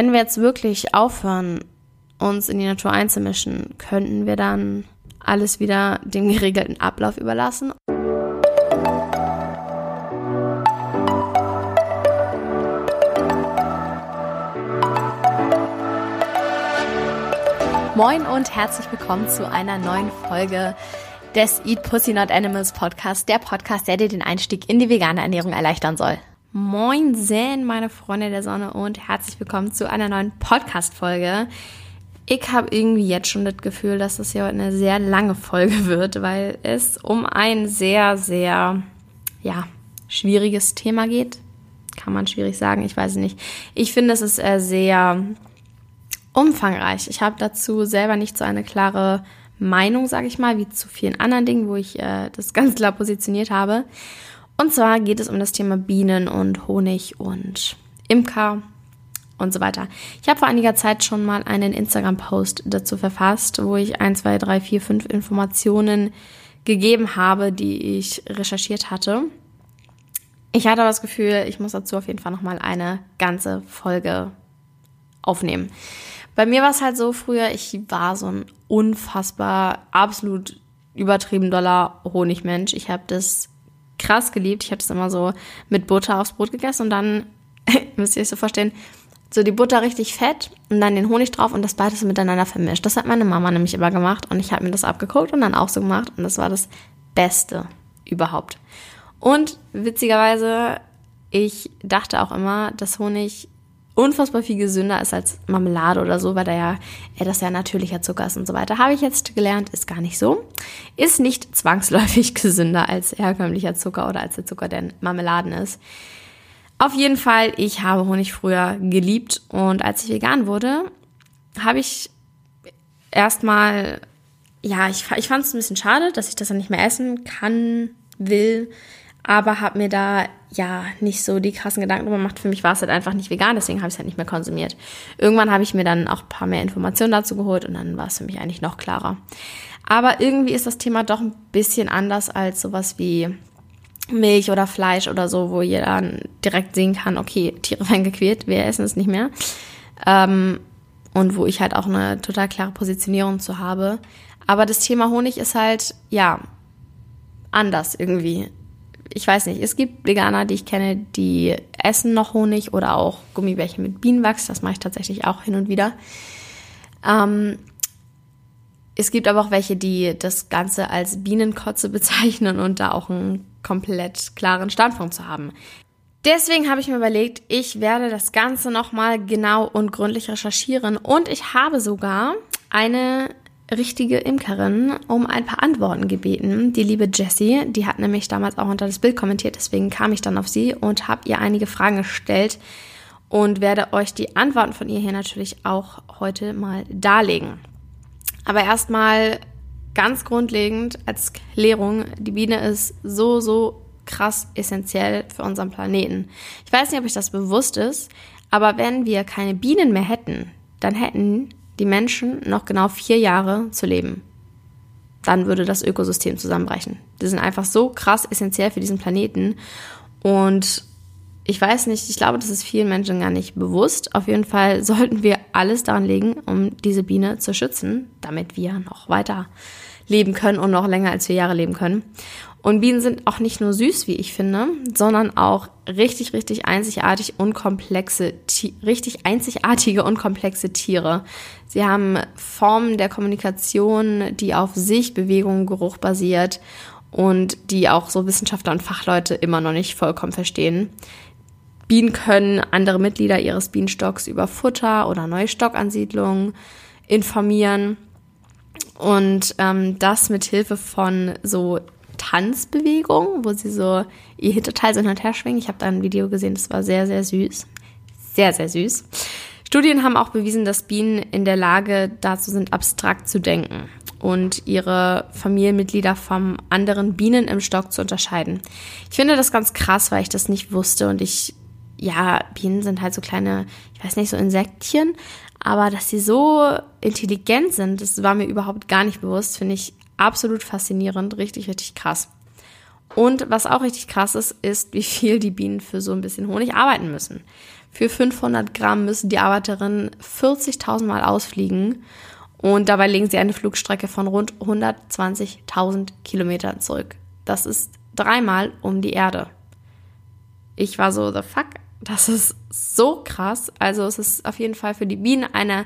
wenn wir jetzt wirklich aufhören, uns in die Natur einzumischen, könnten wir dann alles wieder dem geregelten Ablauf überlassen? Moin und herzlich willkommen zu einer neuen Folge des Eat Pussy Not Animals Podcast, der Podcast, der dir den Einstieg in die vegane Ernährung erleichtern soll. Moin Zen, meine Freunde der Sonne und herzlich willkommen zu einer neuen Podcast-Folge. Ich habe irgendwie jetzt schon das Gefühl, dass das hier heute eine sehr lange Folge wird, weil es um ein sehr, sehr, ja, schwieriges Thema geht. Kann man schwierig sagen, ich weiß nicht. Ich finde, es ist äh, sehr umfangreich. Ich habe dazu selber nicht so eine klare Meinung, sage ich mal, wie zu vielen anderen Dingen, wo ich äh, das ganz klar positioniert habe. Und zwar geht es um das Thema Bienen und Honig und Imker und so weiter. Ich habe vor einiger Zeit schon mal einen Instagram-Post dazu verfasst, wo ich 1, 2, 3, 4, 5 Informationen gegeben habe, die ich recherchiert hatte. Ich hatte das Gefühl, ich muss dazu auf jeden Fall nochmal eine ganze Folge aufnehmen. Bei mir war es halt so früher, ich war so ein unfassbar, absolut übertrieben doller Honigmensch. Ich habe das krass geliebt. Ich habe das immer so mit Butter aufs Brot gegessen und dann, müsst ihr euch so vorstellen, so die Butter richtig fett und dann den Honig drauf und das beides miteinander vermischt. Das hat meine Mama nämlich immer gemacht und ich habe mir das abgeguckt und dann auch so gemacht und das war das Beste überhaupt. Und witzigerweise, ich dachte auch immer, dass Honig unfassbar viel gesünder ist als Marmelade oder so, weil da ja, ja das ja natürlicher Zucker ist und so weiter. Habe ich jetzt gelernt, ist gar nicht so. Ist nicht zwangsläufig gesünder als herkömmlicher Zucker oder als der Zucker, der in Marmeladen ist. Auf jeden Fall, ich habe Honig früher geliebt und als ich vegan wurde, habe ich erstmal, ja, ich, ich fand es ein bisschen schade, dass ich das dann nicht mehr essen kann, will aber habe mir da ja nicht so die krassen Gedanken drüber gemacht. Für mich war es halt einfach nicht vegan, deswegen habe ich es halt nicht mehr konsumiert. Irgendwann habe ich mir dann auch ein paar mehr Informationen dazu geholt und dann war es für mich eigentlich noch klarer. Aber irgendwie ist das Thema doch ein bisschen anders als sowas wie Milch oder Fleisch oder so, wo jeder direkt sehen kann, okay, Tiere werden gequält, wir essen es nicht mehr. Ähm, und wo ich halt auch eine total klare Positionierung zu habe. Aber das Thema Honig ist halt, ja, anders irgendwie ich weiß nicht, es gibt Veganer, die ich kenne, die essen noch Honig oder auch Gummibärchen mit Bienenwachs. Das mache ich tatsächlich auch hin und wieder. Ähm, es gibt aber auch welche, die das Ganze als Bienenkotze bezeichnen und da auch einen komplett klaren Standpunkt zu haben. Deswegen habe ich mir überlegt, ich werde das Ganze nochmal genau und gründlich recherchieren und ich habe sogar eine richtige Imkerin um ein paar Antworten gebeten. Die liebe Jessie, die hat nämlich damals auch unter das Bild kommentiert, deswegen kam ich dann auf sie und habe ihr einige Fragen gestellt und werde euch die Antworten von ihr hier natürlich auch heute mal darlegen. Aber erstmal ganz grundlegend als Klärung, die Biene ist so, so krass essentiell für unseren Planeten. Ich weiß nicht, ob euch das bewusst ist, aber wenn wir keine Bienen mehr hätten, dann hätten die Menschen noch genau vier Jahre zu leben. Dann würde das Ökosystem zusammenbrechen. Die sind einfach so krass essentiell für diesen Planeten. Und ich weiß nicht, ich glaube, das ist vielen Menschen gar nicht bewusst. Auf jeden Fall sollten wir alles daran legen, um diese Biene zu schützen, damit wir noch weiter leben können und noch länger als vier Jahre leben können. Und Bienen sind auch nicht nur süß, wie ich finde, sondern auch richtig, richtig einzigartig und komplexe, richtig einzigartige und komplexe Tiere. Sie haben Formen der Kommunikation, die auf Sicht, Bewegung, Geruch basiert und die auch so Wissenschaftler und Fachleute immer noch nicht vollkommen verstehen. Bienen können andere Mitglieder ihres Bienenstocks über Futter oder neue Stockansiedlungen informieren und ähm, das mit Hilfe von so Tanzbewegung, wo sie so ihr Hinterteil so hin und her schwingen. Ich habe da ein Video gesehen, das war sehr, sehr süß. Sehr, sehr süß. Studien haben auch bewiesen, dass Bienen in der Lage dazu sind, abstrakt zu denken und ihre Familienmitglieder vom anderen Bienen im Stock zu unterscheiden. Ich finde das ganz krass, weil ich das nicht wusste und ich, ja, Bienen sind halt so kleine, ich weiß nicht, so Insektchen, aber dass sie so intelligent sind, das war mir überhaupt gar nicht bewusst, finde ich absolut faszinierend, richtig, richtig krass. Und was auch richtig krass ist, ist, wie viel die Bienen für so ein bisschen Honig arbeiten müssen. Für 500 Gramm müssen die Arbeiterinnen 40.000 Mal ausfliegen und dabei legen sie eine Flugstrecke von rund 120.000 Kilometern zurück. Das ist dreimal um die Erde. Ich war so, the fuck, das ist so krass. Also es ist auf jeden Fall für die Bienen eine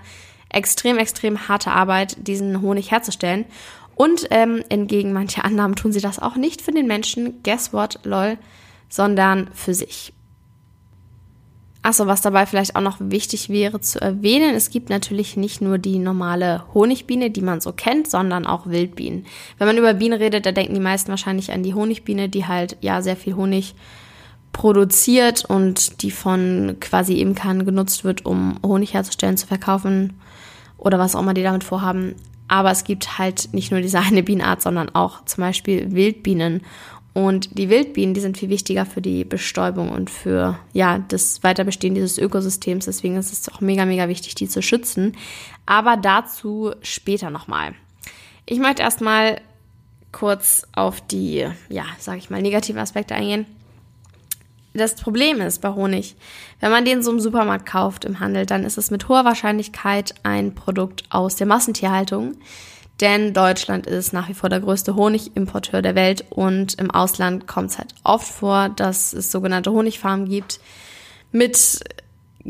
extrem, extrem harte Arbeit, diesen Honig herzustellen. Und ähm, entgegen mancher Annahmen tun sie das auch nicht für den Menschen, guess what, lol, sondern für sich. Achso, was dabei vielleicht auch noch wichtig wäre zu erwähnen, es gibt natürlich nicht nur die normale Honigbiene, die man so kennt, sondern auch Wildbienen. Wenn man über Bienen redet, da denken die meisten wahrscheinlich an die Honigbiene, die halt ja sehr viel Honig produziert und die von quasi Imkern genutzt wird, um Honig herzustellen, zu verkaufen oder was auch immer die damit vorhaben. Aber es gibt halt nicht nur diese eine Bienenart, sondern auch zum Beispiel Wildbienen. Und die Wildbienen, die sind viel wichtiger für die Bestäubung und für ja, das Weiterbestehen dieses Ökosystems. Deswegen ist es auch mega, mega wichtig, die zu schützen. Aber dazu später nochmal. Ich möchte erstmal kurz auf die, ja, sag ich mal, negativen Aspekte eingehen. Das Problem ist bei Honig, wenn man den so im Supermarkt kauft, im Handel, dann ist es mit hoher Wahrscheinlichkeit ein Produkt aus der Massentierhaltung. Denn Deutschland ist nach wie vor der größte Honigimporteur der Welt und im Ausland kommt es halt oft vor, dass es sogenannte Honigfarmen gibt mit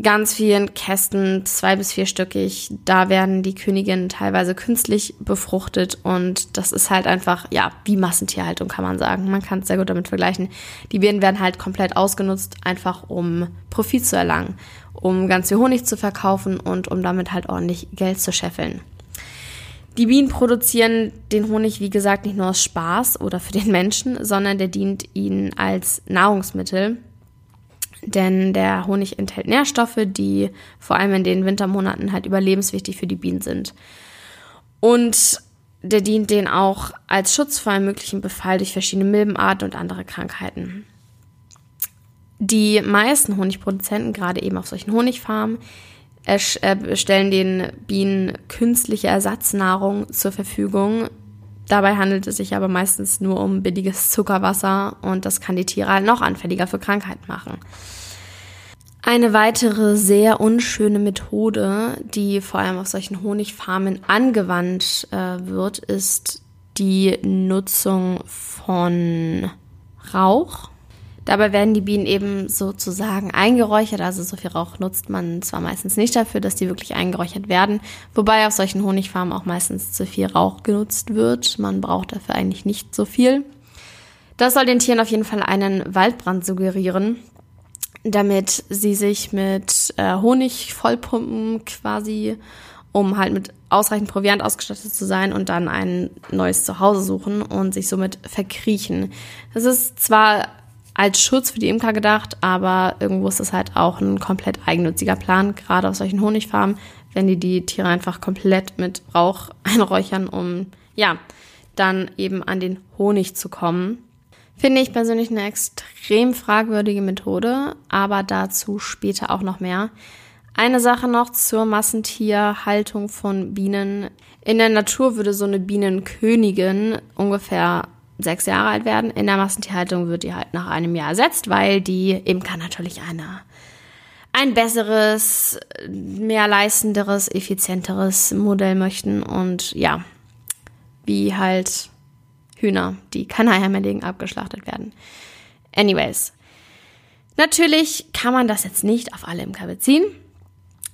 ganz vielen Kästen, zwei bis vierstöckig. Da werden die Königinnen teilweise künstlich befruchtet und das ist halt einfach, ja, wie Massentierhaltung kann man sagen. Man kann es sehr gut damit vergleichen. Die Bienen werden halt komplett ausgenutzt, einfach um Profit zu erlangen, um ganz viel Honig zu verkaufen und um damit halt ordentlich Geld zu scheffeln. Die Bienen produzieren den Honig, wie gesagt, nicht nur aus Spaß oder für den Menschen, sondern der dient ihnen als Nahrungsmittel denn der Honig enthält Nährstoffe, die vor allem in den Wintermonaten halt überlebenswichtig für die Bienen sind. Und der dient denen auch als Schutz vor einem möglichen Befall durch verschiedene Milbenarten und andere Krankheiten. Die meisten Honigproduzenten, gerade eben auf solchen Honigfarmen, äh, stellen den Bienen künstliche Ersatznahrung zur Verfügung, Dabei handelt es sich aber meistens nur um billiges Zuckerwasser und das kann die Tiere halt noch anfälliger für Krankheiten machen. Eine weitere sehr unschöne Methode, die vor allem auf solchen Honigfarmen angewandt äh, wird, ist die Nutzung von Rauch Dabei werden die Bienen eben sozusagen eingeräuchert. Also so viel Rauch nutzt man zwar meistens nicht dafür, dass die wirklich eingeräuchert werden. Wobei auf solchen Honigfarmen auch meistens zu viel Rauch genutzt wird. Man braucht dafür eigentlich nicht so viel. Das soll den Tieren auf jeden Fall einen Waldbrand suggerieren, damit sie sich mit äh, Honig vollpumpen quasi, um halt mit ausreichend Proviant ausgestattet zu sein und dann ein neues Zuhause suchen und sich somit verkriechen. Das ist zwar als Schutz für die Imker gedacht, aber irgendwo ist es halt auch ein komplett eigennütziger Plan, gerade auf solchen Honigfarmen, wenn die die Tiere einfach komplett mit Rauch einräuchern, um ja, dann eben an den Honig zu kommen. Finde ich persönlich eine extrem fragwürdige Methode, aber dazu später auch noch mehr. Eine Sache noch zur Massentierhaltung von Bienen. In der Natur würde so eine Bienenkönigin ungefähr sechs Jahre alt werden. In der Massentierhaltung wird die halt nach einem Jahr ersetzt, weil die Imker natürlich eine, ein besseres, mehr leistenderes, effizienteres Modell möchten und ja, wie halt Hühner, die keine Eier mehr legen, abgeschlachtet werden. Anyways. Natürlich kann man das jetzt nicht auf alle Imker beziehen.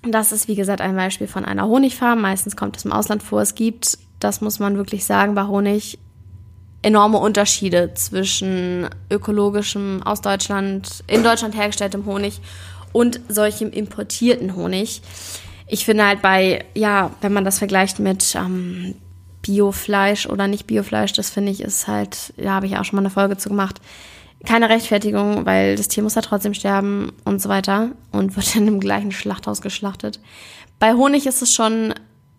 Das ist, wie gesagt, ein Beispiel von einer Honigfarm. Meistens kommt es im Ausland vor. Es gibt, das muss man wirklich sagen, bei Honig enorme Unterschiede zwischen ökologischem aus Deutschland, in Deutschland hergestelltem Honig und solchem importierten Honig. Ich finde halt bei, ja, wenn man das vergleicht mit ähm, Biofleisch oder nicht Biofleisch, das finde ich ist halt, da habe ich auch schon mal eine Folge zu gemacht, keine Rechtfertigung, weil das Tier muss ja trotzdem sterben und so weiter und wird dann im gleichen Schlachthaus geschlachtet. Bei Honig ist es schon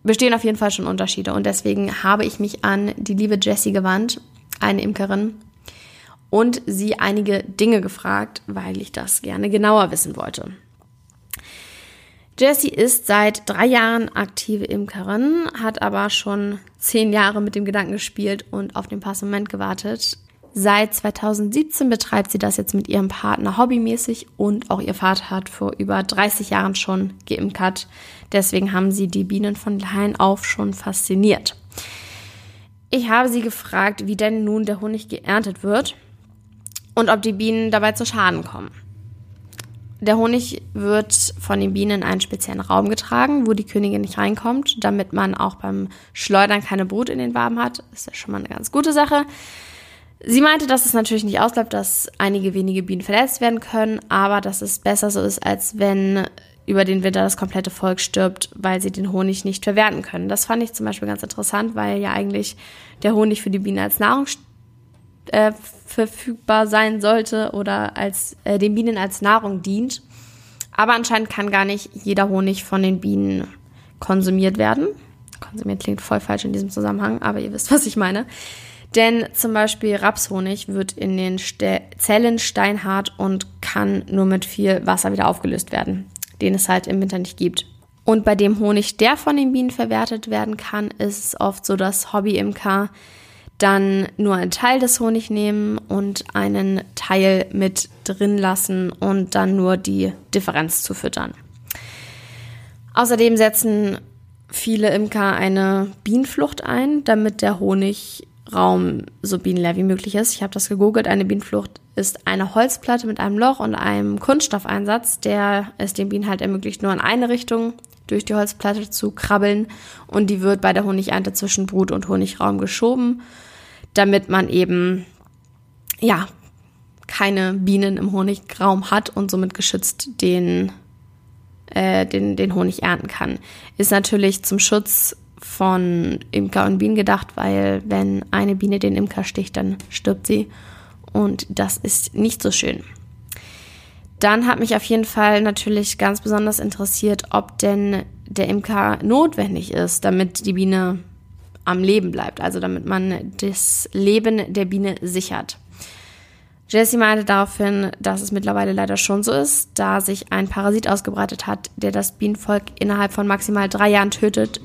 bestehen auf jeden Fall schon Unterschiede und deswegen habe ich mich an die liebe Jessie gewandt eine Imkerin, und sie einige Dinge gefragt, weil ich das gerne genauer wissen wollte. Jessie ist seit drei Jahren aktive Imkerin, hat aber schon zehn Jahre mit dem Gedanken gespielt und auf den passenden Moment gewartet, Seit 2017 betreibt sie das jetzt mit ihrem Partner hobbymäßig und auch ihr Vater hat vor über 30 Jahren schon geimkert. Deswegen haben sie die Bienen von klein auf schon fasziniert. Ich habe sie gefragt, wie denn nun der Honig geerntet wird und ob die Bienen dabei zu Schaden kommen. Der Honig wird von den Bienen in einen speziellen Raum getragen, wo die Königin nicht reinkommt, damit man auch beim Schleudern keine Brut in den Waben hat. Ist ja schon mal eine ganz gute Sache. Sie meinte, dass es natürlich nicht ausbleibt, dass einige wenige Bienen verletzt werden können, aber dass es besser so ist, als wenn über den Winter das komplette Volk stirbt, weil sie den Honig nicht verwerten können. Das fand ich zum Beispiel ganz interessant, weil ja eigentlich der Honig für die Bienen als Nahrung äh, verfügbar sein sollte oder als äh, den Bienen als Nahrung dient. Aber anscheinend kann gar nicht jeder Honig von den Bienen konsumiert werden. Konsumiert klingt voll falsch in diesem Zusammenhang, aber ihr wisst, was ich meine. Denn zum Beispiel Rapshonig wird in den Ste Zellen steinhart und kann nur mit viel Wasser wieder aufgelöst werden, den es halt im Winter nicht gibt. Und bei dem Honig, der von den Bienen verwertet werden kann, ist es oft so, dass Hobbyimker dann nur einen Teil des Honig nehmen und einen Teil mit drin lassen und dann nur die Differenz zu füttern. Außerdem setzen viele Imker eine Bienenflucht ein, damit der Honigraum so bienenleer wie möglich ist. Ich habe das gegoogelt. Eine Bienenflucht ist eine Holzplatte mit einem Loch und einem Kunststoffeinsatz, der es den Bienen halt ermöglicht, nur in eine Richtung durch die Holzplatte zu krabbeln und die wird bei der Honigernte zwischen Brut und Honigraum geschoben damit man eben, ja, keine Bienen im Honigraum hat und somit geschützt den, äh, den, den Honig ernten kann. Ist natürlich zum Schutz von Imker und Bienen gedacht, weil wenn eine Biene den Imker sticht, dann stirbt sie. Und das ist nicht so schön. Dann hat mich auf jeden Fall natürlich ganz besonders interessiert, ob denn der Imker notwendig ist, damit die Biene am Leben bleibt, also damit man das Leben der Biene sichert. Jessie meinte daraufhin, dass es mittlerweile leider schon so ist, da sich ein Parasit ausgebreitet hat, der das Bienenvolk innerhalb von maximal drei Jahren tötet.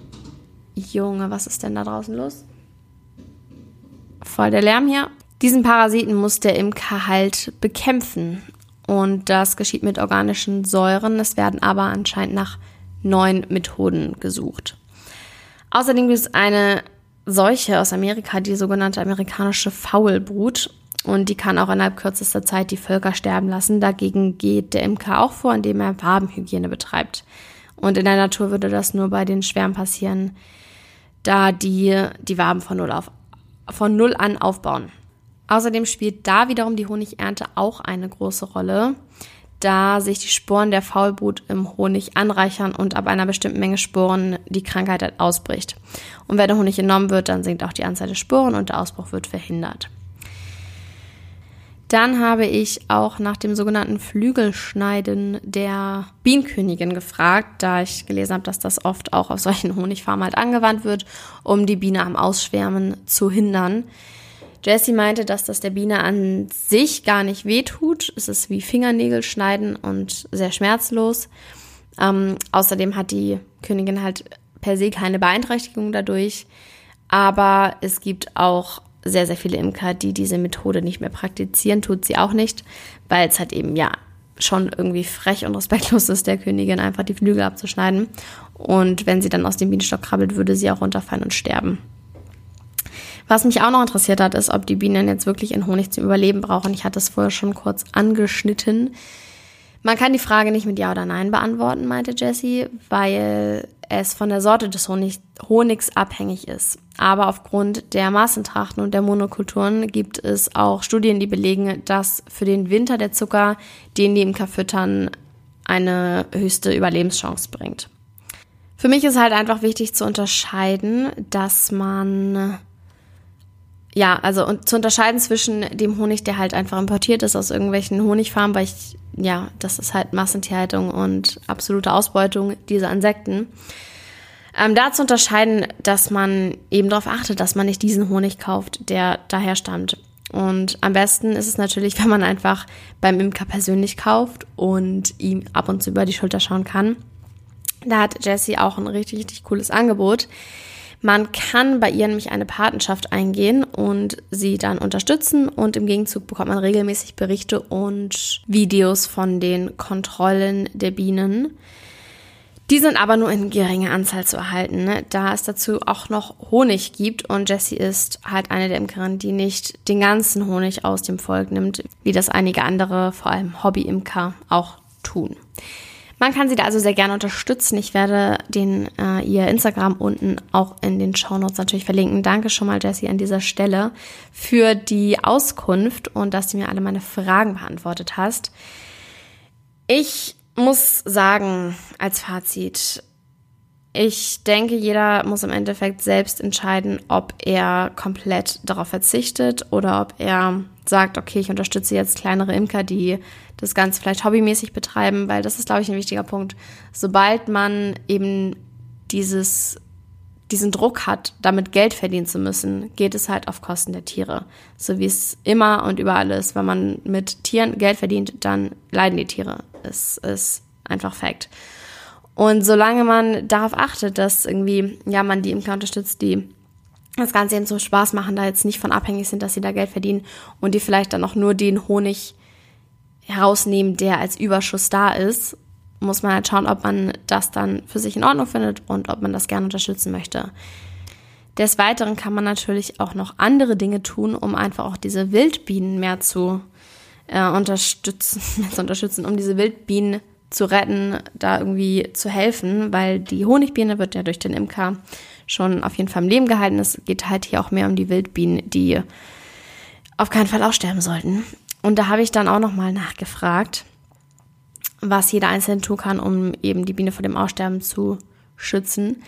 Junge, was ist denn da draußen los? Voll der Lärm hier. Diesen Parasiten muss der Imker halt bekämpfen. Und das geschieht mit organischen Säuren. Es werden aber anscheinend nach neuen Methoden gesucht. Außerdem gibt es eine Seuche aus Amerika, die sogenannte amerikanische Faulbrut. Und die kann auch innerhalb kürzester Zeit die Völker sterben lassen. Dagegen geht der Imker auch vor, indem er Wabenhygiene betreibt. Und in der Natur würde das nur bei den Schwärmen passieren, da die die Waben von null, auf, von null an aufbauen. Außerdem spielt da wiederum die Honigernte auch eine große Rolle da sich die Sporen der Faulbrut im Honig anreichern und ab einer bestimmten Menge Sporen die Krankheit halt ausbricht. Und wenn der Honig entnommen wird, dann sinkt auch die Anzahl der Sporen und der Ausbruch wird verhindert. Dann habe ich auch nach dem sogenannten Flügelschneiden der Bienenkönigin gefragt, da ich gelesen habe, dass das oft auch auf solchen Honigfarmen halt angewandt wird, um die Biene am Ausschwärmen zu hindern. Jessie meinte, dass das der Biene an sich gar nicht wehtut. Es ist wie Fingernägel schneiden und sehr schmerzlos. Ähm, außerdem hat die Königin halt per se keine Beeinträchtigung dadurch. Aber es gibt auch sehr, sehr viele Imker, die diese Methode nicht mehr praktizieren. Tut sie auch nicht, weil es halt eben ja schon irgendwie frech und respektlos ist, der Königin einfach die Flügel abzuschneiden. Und wenn sie dann aus dem Bienenstock krabbelt, würde sie auch runterfallen und sterben. Was mich auch noch interessiert hat, ist, ob die Bienen jetzt wirklich in Honig zum Überleben brauchen. Ich hatte es vorher schon kurz angeschnitten. Man kann die Frage nicht mit Ja oder Nein beantworten, meinte Jessie, weil es von der Sorte des Honig, Honigs abhängig ist. Aber aufgrund der Massentrachten und der Monokulturen gibt es auch Studien, die belegen, dass für den Winter der Zucker, den die Imker füttern, eine höchste Überlebenschance bringt. Für mich ist halt einfach wichtig zu unterscheiden, dass man ja, also und zu unterscheiden zwischen dem Honig, der halt einfach importiert ist aus irgendwelchen Honigfarmen, weil ich, ja, das ist halt Massentierhaltung und absolute Ausbeutung dieser Insekten. Ähm, da zu unterscheiden, dass man eben darauf achtet, dass man nicht diesen Honig kauft, der daher stammt. Und am besten ist es natürlich, wenn man einfach beim Imker persönlich kauft und ihm ab und zu über die Schulter schauen kann. Da hat Jessie auch ein richtig, richtig cooles Angebot. Man kann bei ihr nämlich eine Patenschaft eingehen und sie dann unterstützen und im Gegenzug bekommt man regelmäßig Berichte und Videos von den Kontrollen der Bienen. Die sind aber nur in geringer Anzahl zu erhalten, ne? da es dazu auch noch Honig gibt und Jessie ist halt eine der Imkerinnen, die nicht den ganzen Honig aus dem Volk nimmt, wie das einige andere, vor allem Hobby-Imker, auch tun. Man kann sie da also sehr gerne unterstützen. Ich werde den äh, ihr Instagram unten auch in den Shownotes natürlich verlinken. Danke schon mal, Jessie, an dieser Stelle für die Auskunft und dass du mir alle meine Fragen beantwortet hast. Ich muss sagen, als Fazit, ich denke, jeder muss im Endeffekt selbst entscheiden, ob er komplett darauf verzichtet oder ob er sagt, okay, ich unterstütze jetzt kleinere Imker, die das Ganze vielleicht hobbymäßig betreiben, weil das ist, glaube ich, ein wichtiger Punkt. Sobald man eben dieses, diesen Druck hat, damit Geld verdienen zu müssen, geht es halt auf Kosten der Tiere. So wie es immer und überall ist. Wenn man mit Tieren Geld verdient, dann leiden die Tiere. Es ist einfach Fakt. Und solange man darauf achtet, dass irgendwie, ja, man die Imker unterstützt, die das Ganze eben so Spaß machen, da jetzt nicht von abhängig sind, dass sie da Geld verdienen und die vielleicht dann auch nur den Honig herausnehmen, der als Überschuss da ist, muss man halt schauen, ob man das dann für sich in Ordnung findet und ob man das gerne unterstützen möchte. Des Weiteren kann man natürlich auch noch andere Dinge tun, um einfach auch diese Wildbienen mehr zu äh, unterstützen, zu unterstützen, um diese Wildbienen zu retten, da irgendwie zu helfen, weil die Honigbiene wird ja durch den Imker schon auf jeden Fall im Leben gehalten. Es geht halt hier auch mehr um die Wildbienen, die auf keinen Fall aussterben sollten. Und da habe ich dann auch nochmal nachgefragt, was jeder Einzelne tun kann, um eben die Biene vor dem Aussterben zu schützen.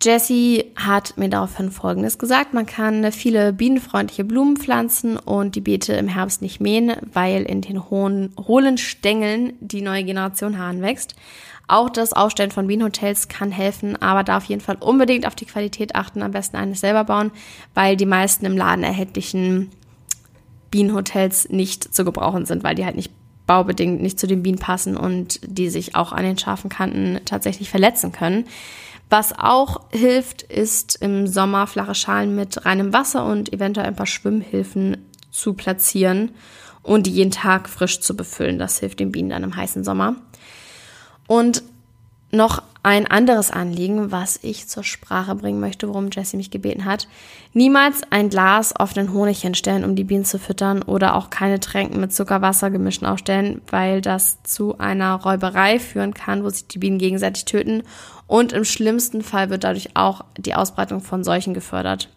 Jessie hat mir daraufhin Folgendes gesagt. Man kann viele bienenfreundliche Blumen pflanzen und die Beete im Herbst nicht mähen, weil in den hohen, hohlen Stängeln die neue Generation Hahn wächst. Auch das Aufstellen von Bienenhotels kann helfen, aber da auf jeden Fall unbedingt auf die Qualität achten, am besten eines selber bauen, weil die meisten im Laden erhältlichen Bienenhotels nicht zu gebrauchen sind, weil die halt nicht baubedingt nicht zu den Bienen passen und die sich auch an den scharfen Kanten tatsächlich verletzen können. Was auch hilft, ist im Sommer flache Schalen mit reinem Wasser und eventuell ein paar Schwimmhilfen zu platzieren und die jeden Tag frisch zu befüllen. Das hilft den Bienen dann im heißen Sommer. Und noch ein anderes Anliegen, was ich zur Sprache bringen möchte, worum Jessie mich gebeten hat. Niemals ein Glas auf den Honig hinstellen, um die Bienen zu füttern oder auch keine Tränken mit Zuckerwasser gemischt aufstellen, weil das zu einer Räuberei führen kann, wo sich die Bienen gegenseitig töten und im schlimmsten Fall wird dadurch auch die Ausbreitung von Seuchen gefördert.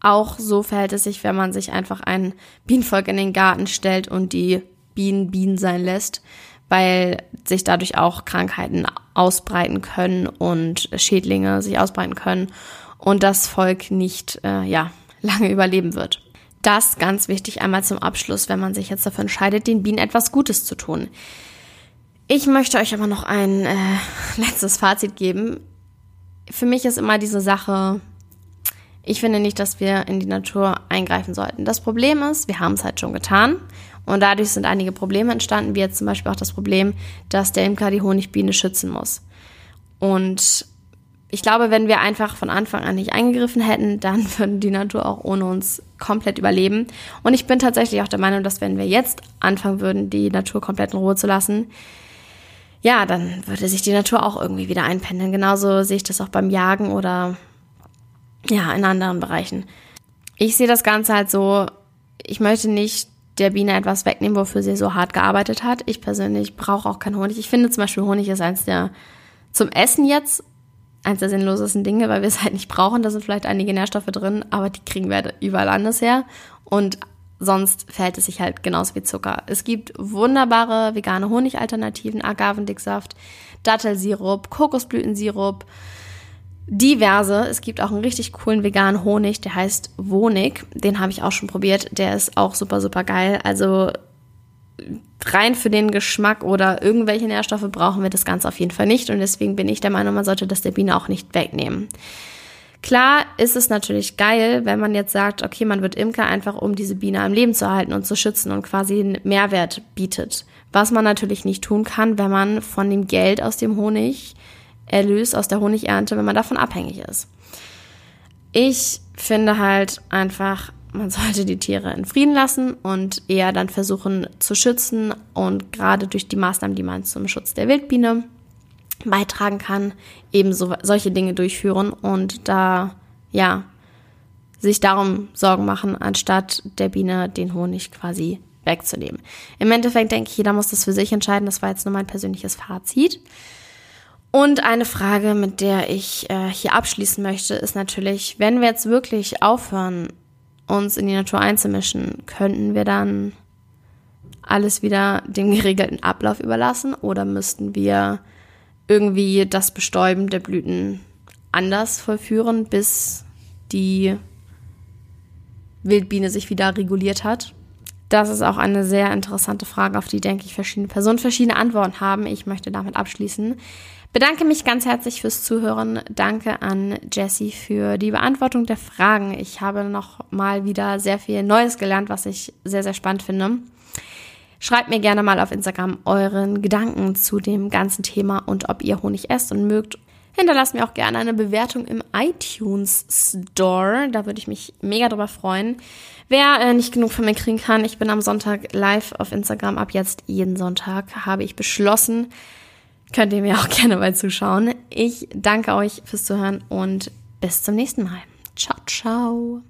Auch so verhält es sich, wenn man sich einfach ein Bienenvolk in den Garten stellt und die Bienen Bienen sein lässt weil sich dadurch auch Krankheiten ausbreiten können und Schädlinge sich ausbreiten können und das Volk nicht äh, ja, lange überleben wird. Das ganz wichtig einmal zum Abschluss, wenn man sich jetzt dafür entscheidet, den Bienen etwas Gutes zu tun. Ich möchte euch aber noch ein äh, letztes Fazit geben. Für mich ist immer diese Sache, ich finde nicht, dass wir in die Natur eingreifen sollten. Das Problem ist, wir haben es halt schon getan. Und dadurch sind einige Probleme entstanden, wie jetzt zum Beispiel auch das Problem, dass der Imker die Honigbiene schützen muss. Und ich glaube, wenn wir einfach von Anfang an nicht eingegriffen hätten, dann würde die Natur auch ohne uns komplett überleben. Und ich bin tatsächlich auch der Meinung, dass wenn wir jetzt anfangen würden, die Natur komplett in Ruhe zu lassen, ja, dann würde sich die Natur auch irgendwie wieder einpendeln. Genauso sehe ich das auch beim Jagen oder ja, in anderen Bereichen. Ich sehe das Ganze halt so, ich möchte nicht der Biene etwas wegnehmen, wofür sie so hart gearbeitet hat. Ich persönlich brauche auch keinen Honig. Ich finde zum Beispiel Honig ist eins der zum Essen jetzt eins der sinnlosesten Dinge, weil wir es halt nicht brauchen. Da sind vielleicht einige Nährstoffe drin, aber die kriegen wir überall anders her. Und sonst verhält es sich halt genauso wie Zucker. Es gibt wunderbare vegane Honigalternativen, Agavendicksaft, Dattelsirup, Kokosblütensirup, diverse. Es gibt auch einen richtig coolen veganen Honig, der heißt Wonig. Den habe ich auch schon probiert. Der ist auch super, super geil. Also rein für den Geschmack oder irgendwelche Nährstoffe brauchen wir das Ganze auf jeden Fall nicht. Und deswegen bin ich der Meinung, man sollte das der Biene auch nicht wegnehmen. Klar ist es natürlich geil, wenn man jetzt sagt, okay, man wird Imker einfach, um diese Biene am Leben zu erhalten und zu schützen und quasi einen Mehrwert bietet. Was man natürlich nicht tun kann, wenn man von dem Geld aus dem Honig Erlös aus der Honigernte, wenn man davon abhängig ist. Ich finde halt einfach, man sollte die Tiere in Frieden lassen und eher dann versuchen zu schützen und gerade durch die Maßnahmen, die man zum Schutz der Wildbiene beitragen kann, eben so, solche Dinge durchführen und da, ja, sich darum Sorgen machen, anstatt der Biene den Honig quasi wegzunehmen. Im Endeffekt denke ich, jeder muss das für sich entscheiden. Das war jetzt nur mein persönliches Fazit. Und eine Frage, mit der ich äh, hier abschließen möchte, ist natürlich, wenn wir jetzt wirklich aufhören, uns in die Natur einzumischen, könnten wir dann alles wieder dem geregelten Ablauf überlassen oder müssten wir irgendwie das Bestäuben der Blüten anders vollführen, bis die Wildbiene sich wieder reguliert hat? Das ist auch eine sehr interessante Frage, auf die, denke ich, verschiedene Personen verschiedene Antworten haben. Ich möchte damit abschließen. Bedanke mich ganz herzlich fürs Zuhören. Danke an Jessie für die Beantwortung der Fragen. Ich habe noch mal wieder sehr viel Neues gelernt, was ich sehr, sehr spannend finde. Schreibt mir gerne mal auf Instagram euren Gedanken zu dem ganzen Thema und ob ihr Honig esst und mögt. Hinterlasst mir auch gerne eine Bewertung im iTunes Store. Da würde ich mich mega drüber freuen. Wer äh, nicht genug von mir kriegen kann, ich bin am Sonntag live auf Instagram. Ab jetzt jeden Sonntag habe ich beschlossen, könnt ihr mir auch gerne mal zuschauen. Ich danke euch fürs Zuhören und bis zum nächsten Mal. Ciao, ciao.